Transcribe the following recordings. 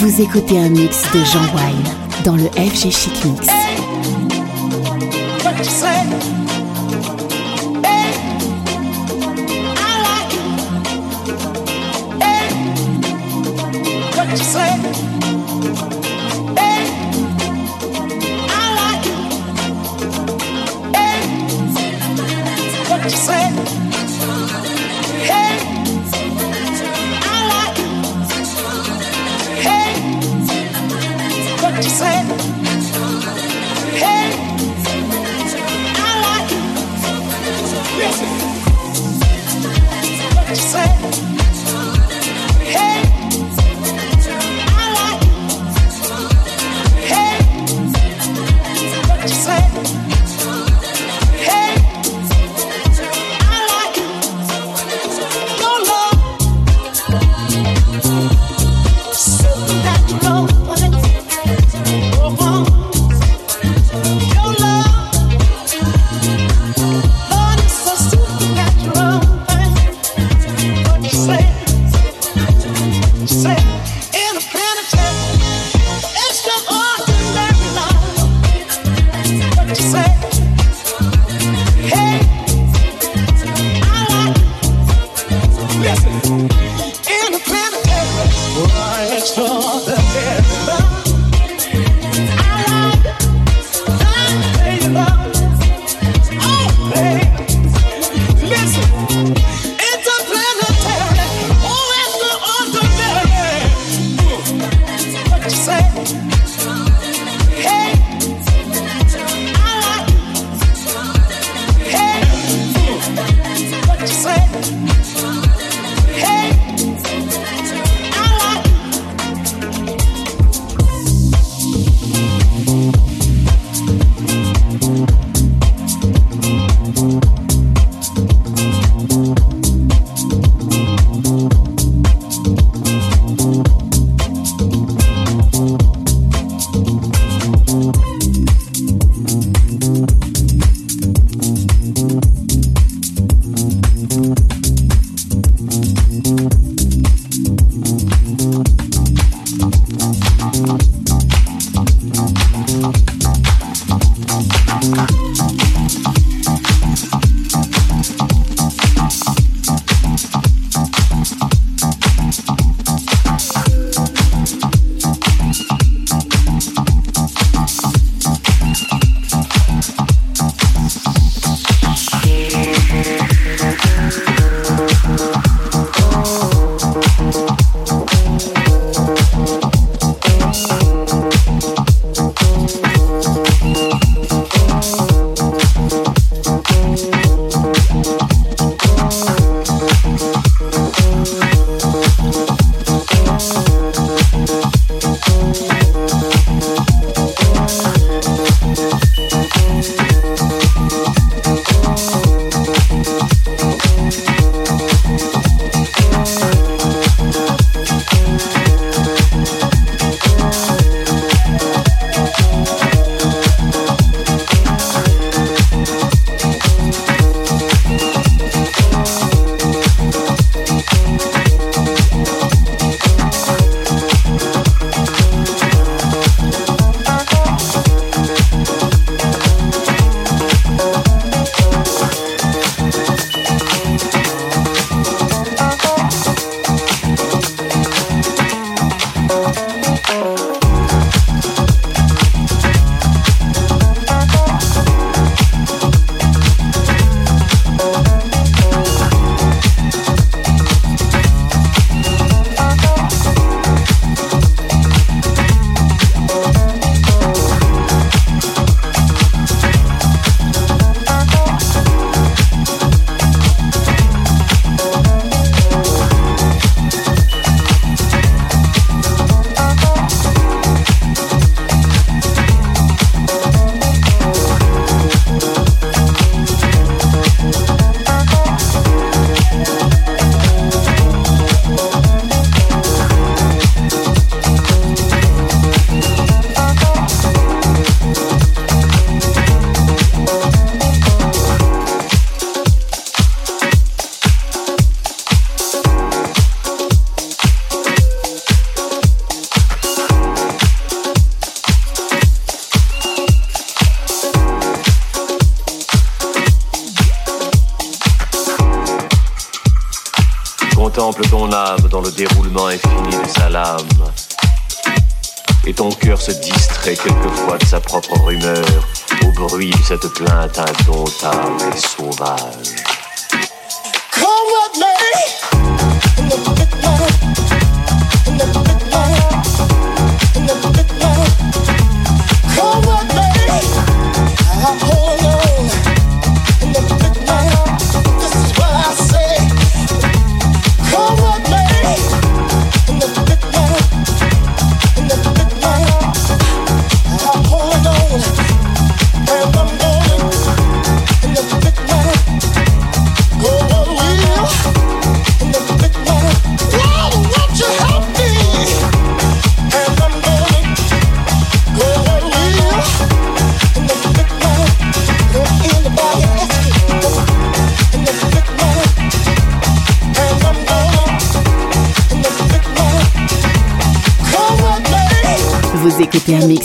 Vous écoutez un mix de Jean Wine dans le FG Chic Mix. Thank you.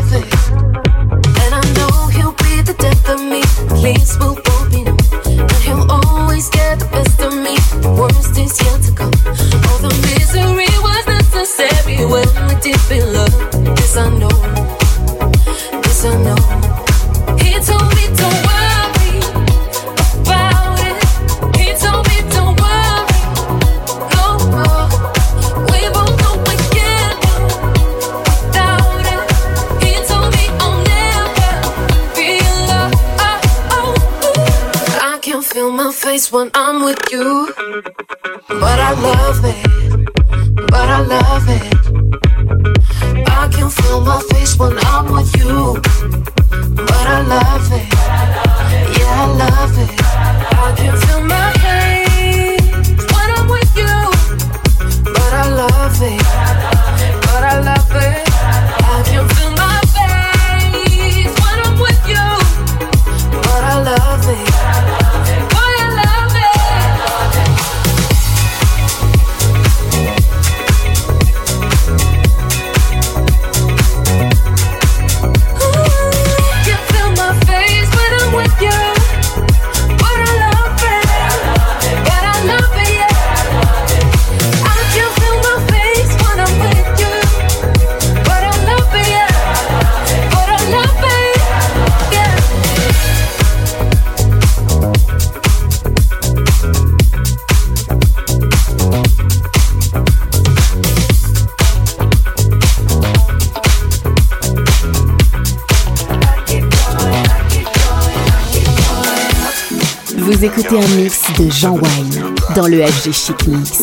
something. Jean Wine dans le FG Chic Mix.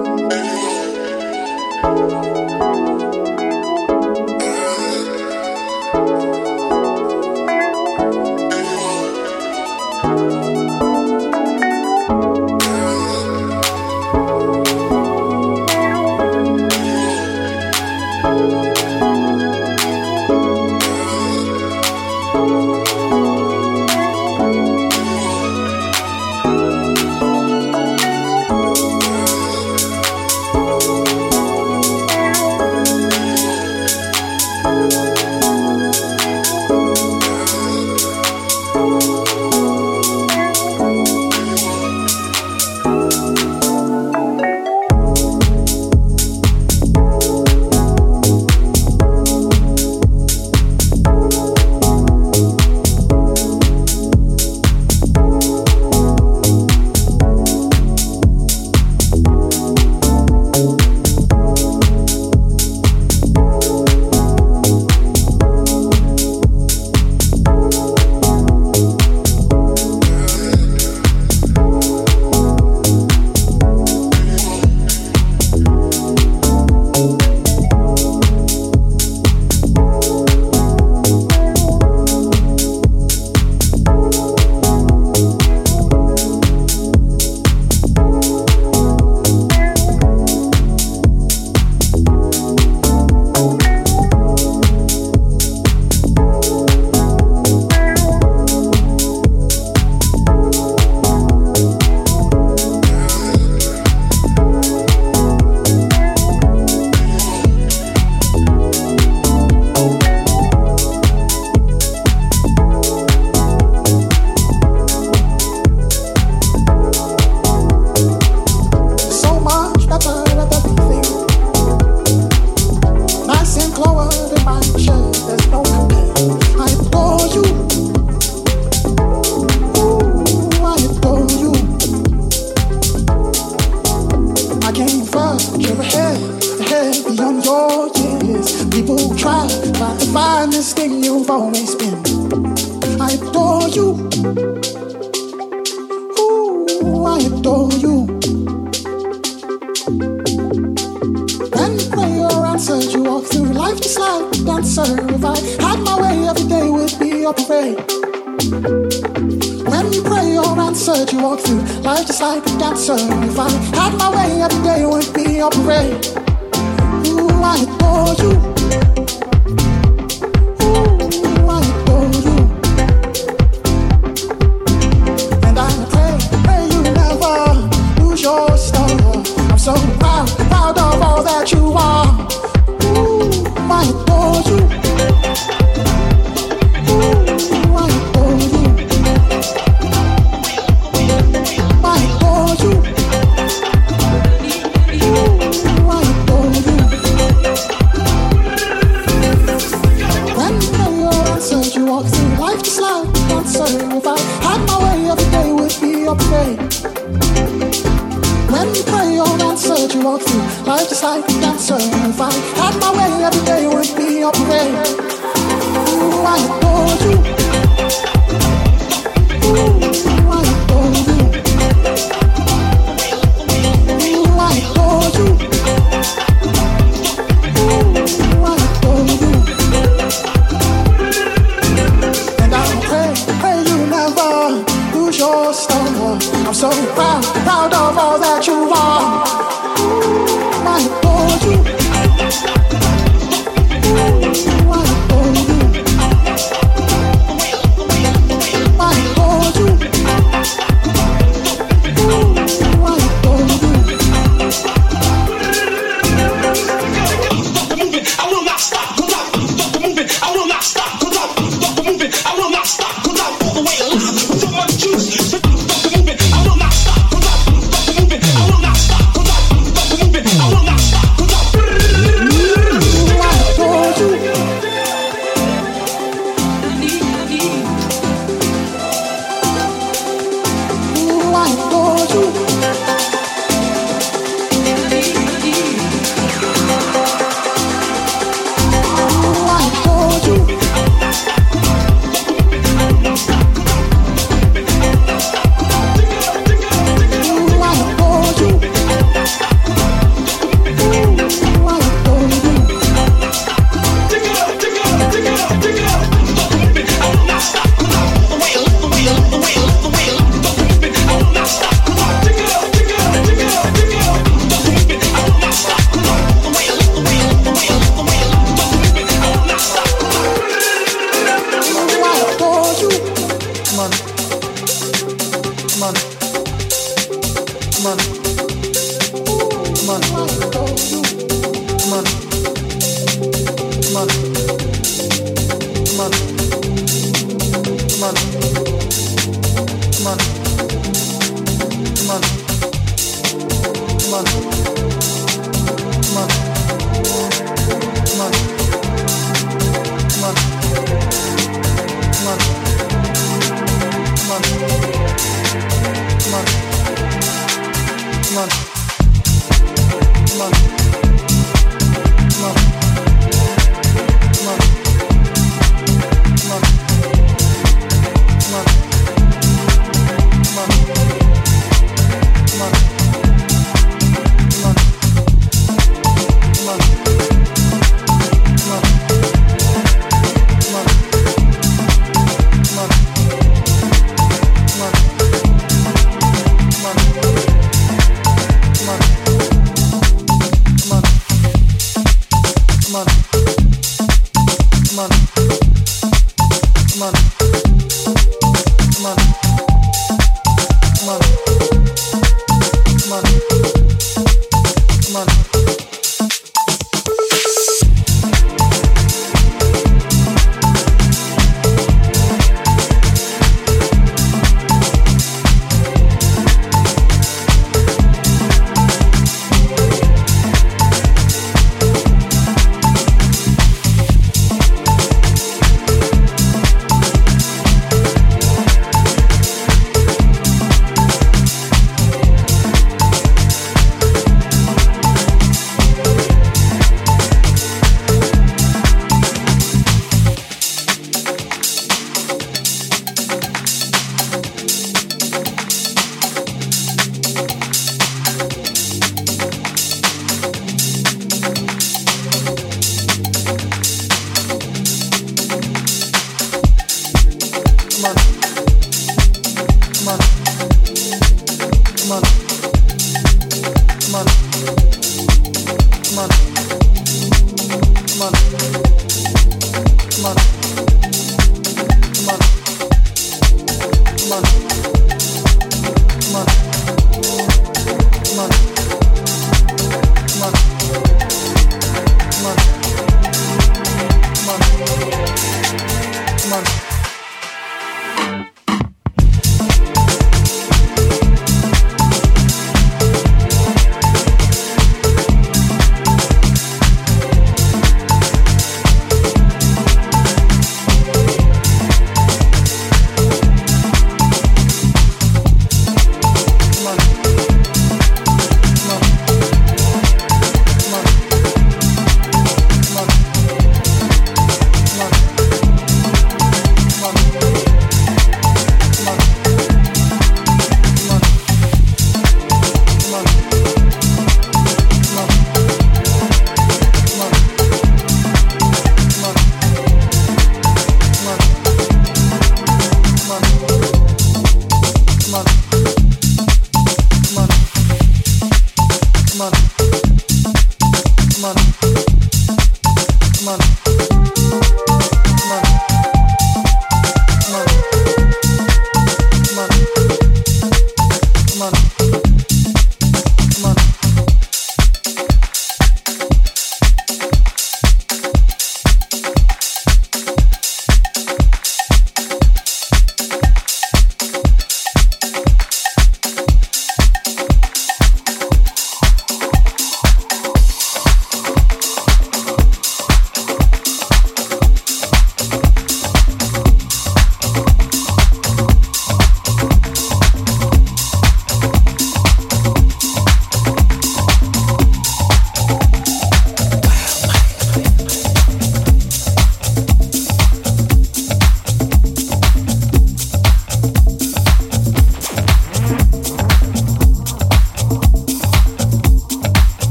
woman.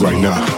Right now.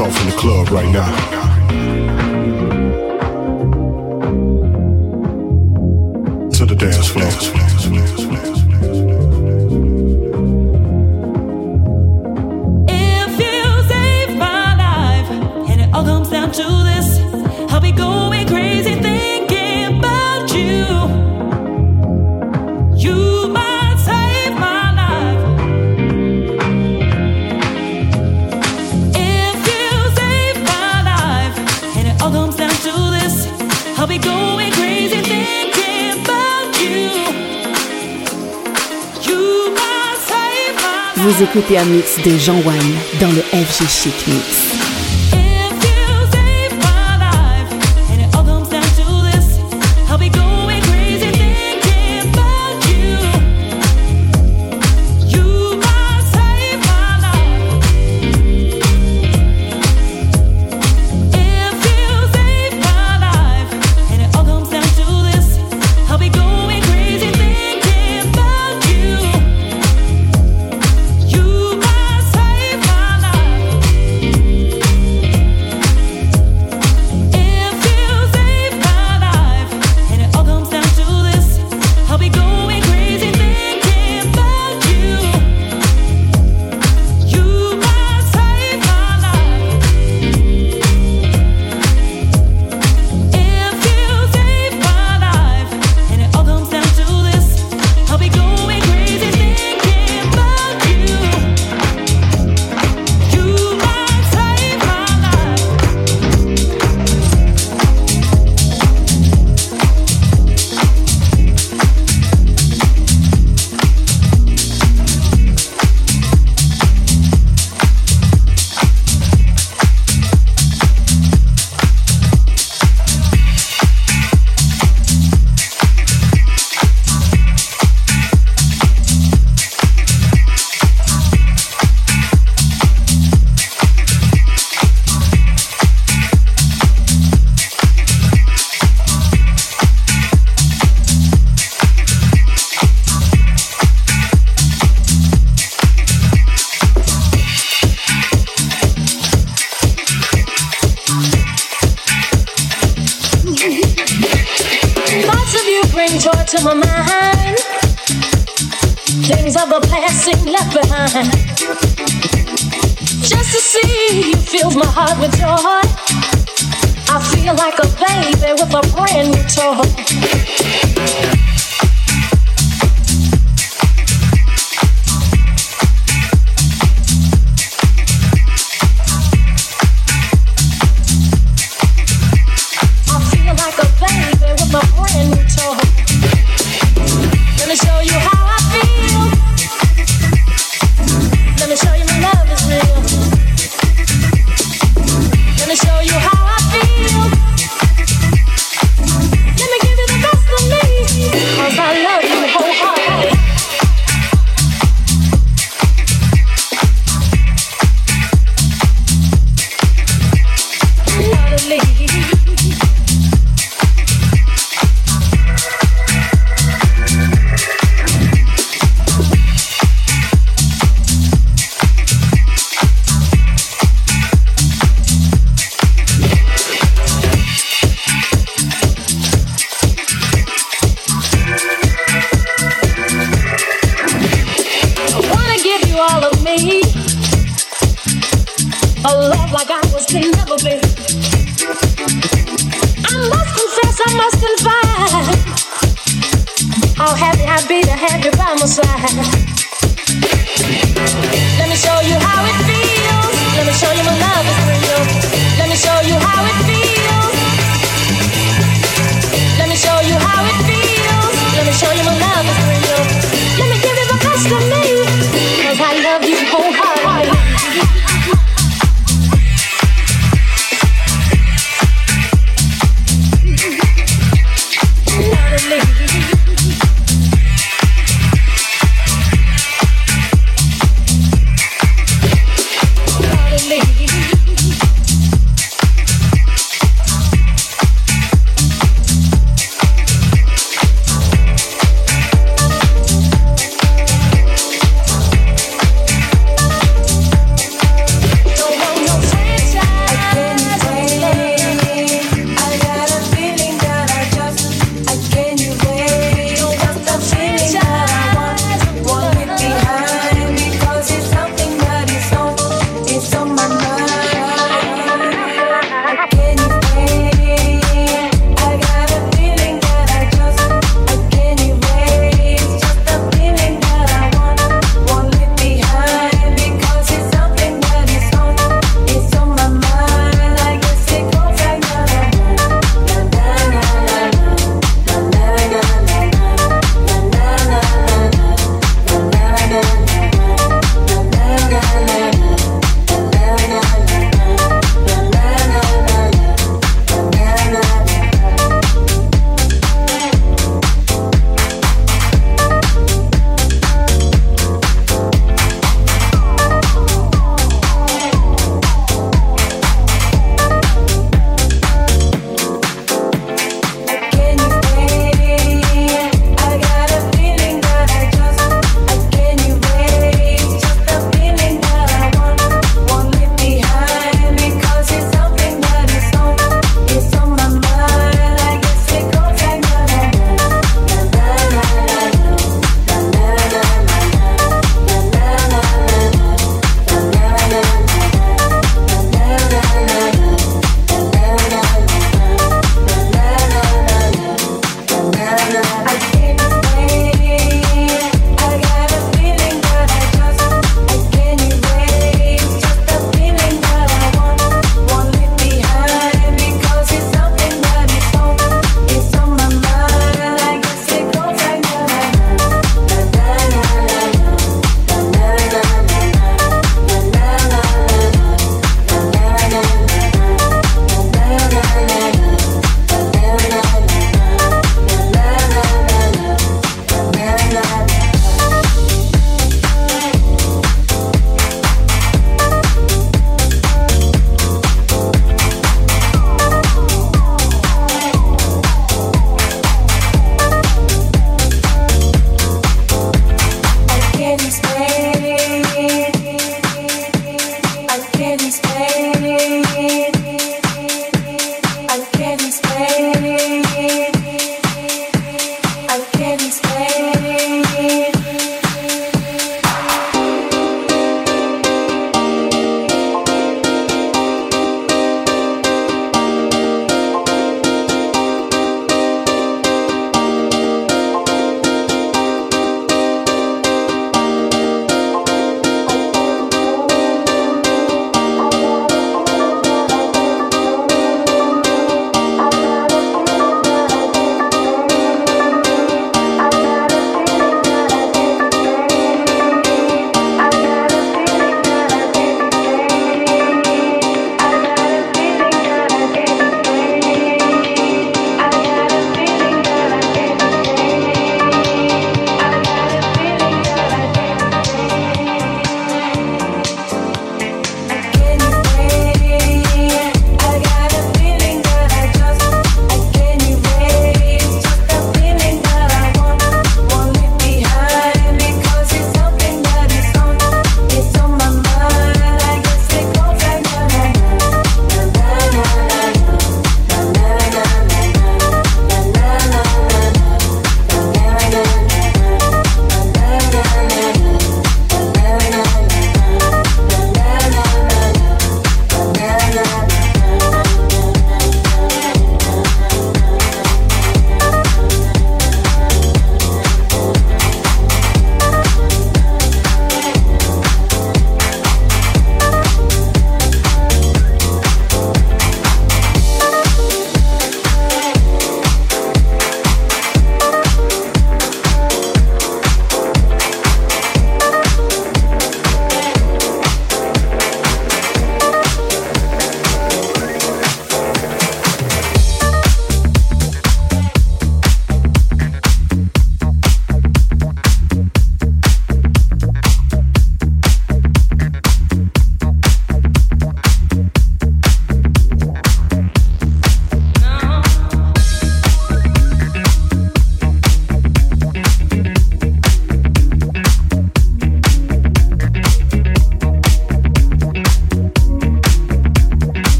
off in the club right now. Écoutez un mix de Jean Wayne dans le FG Chic Mix.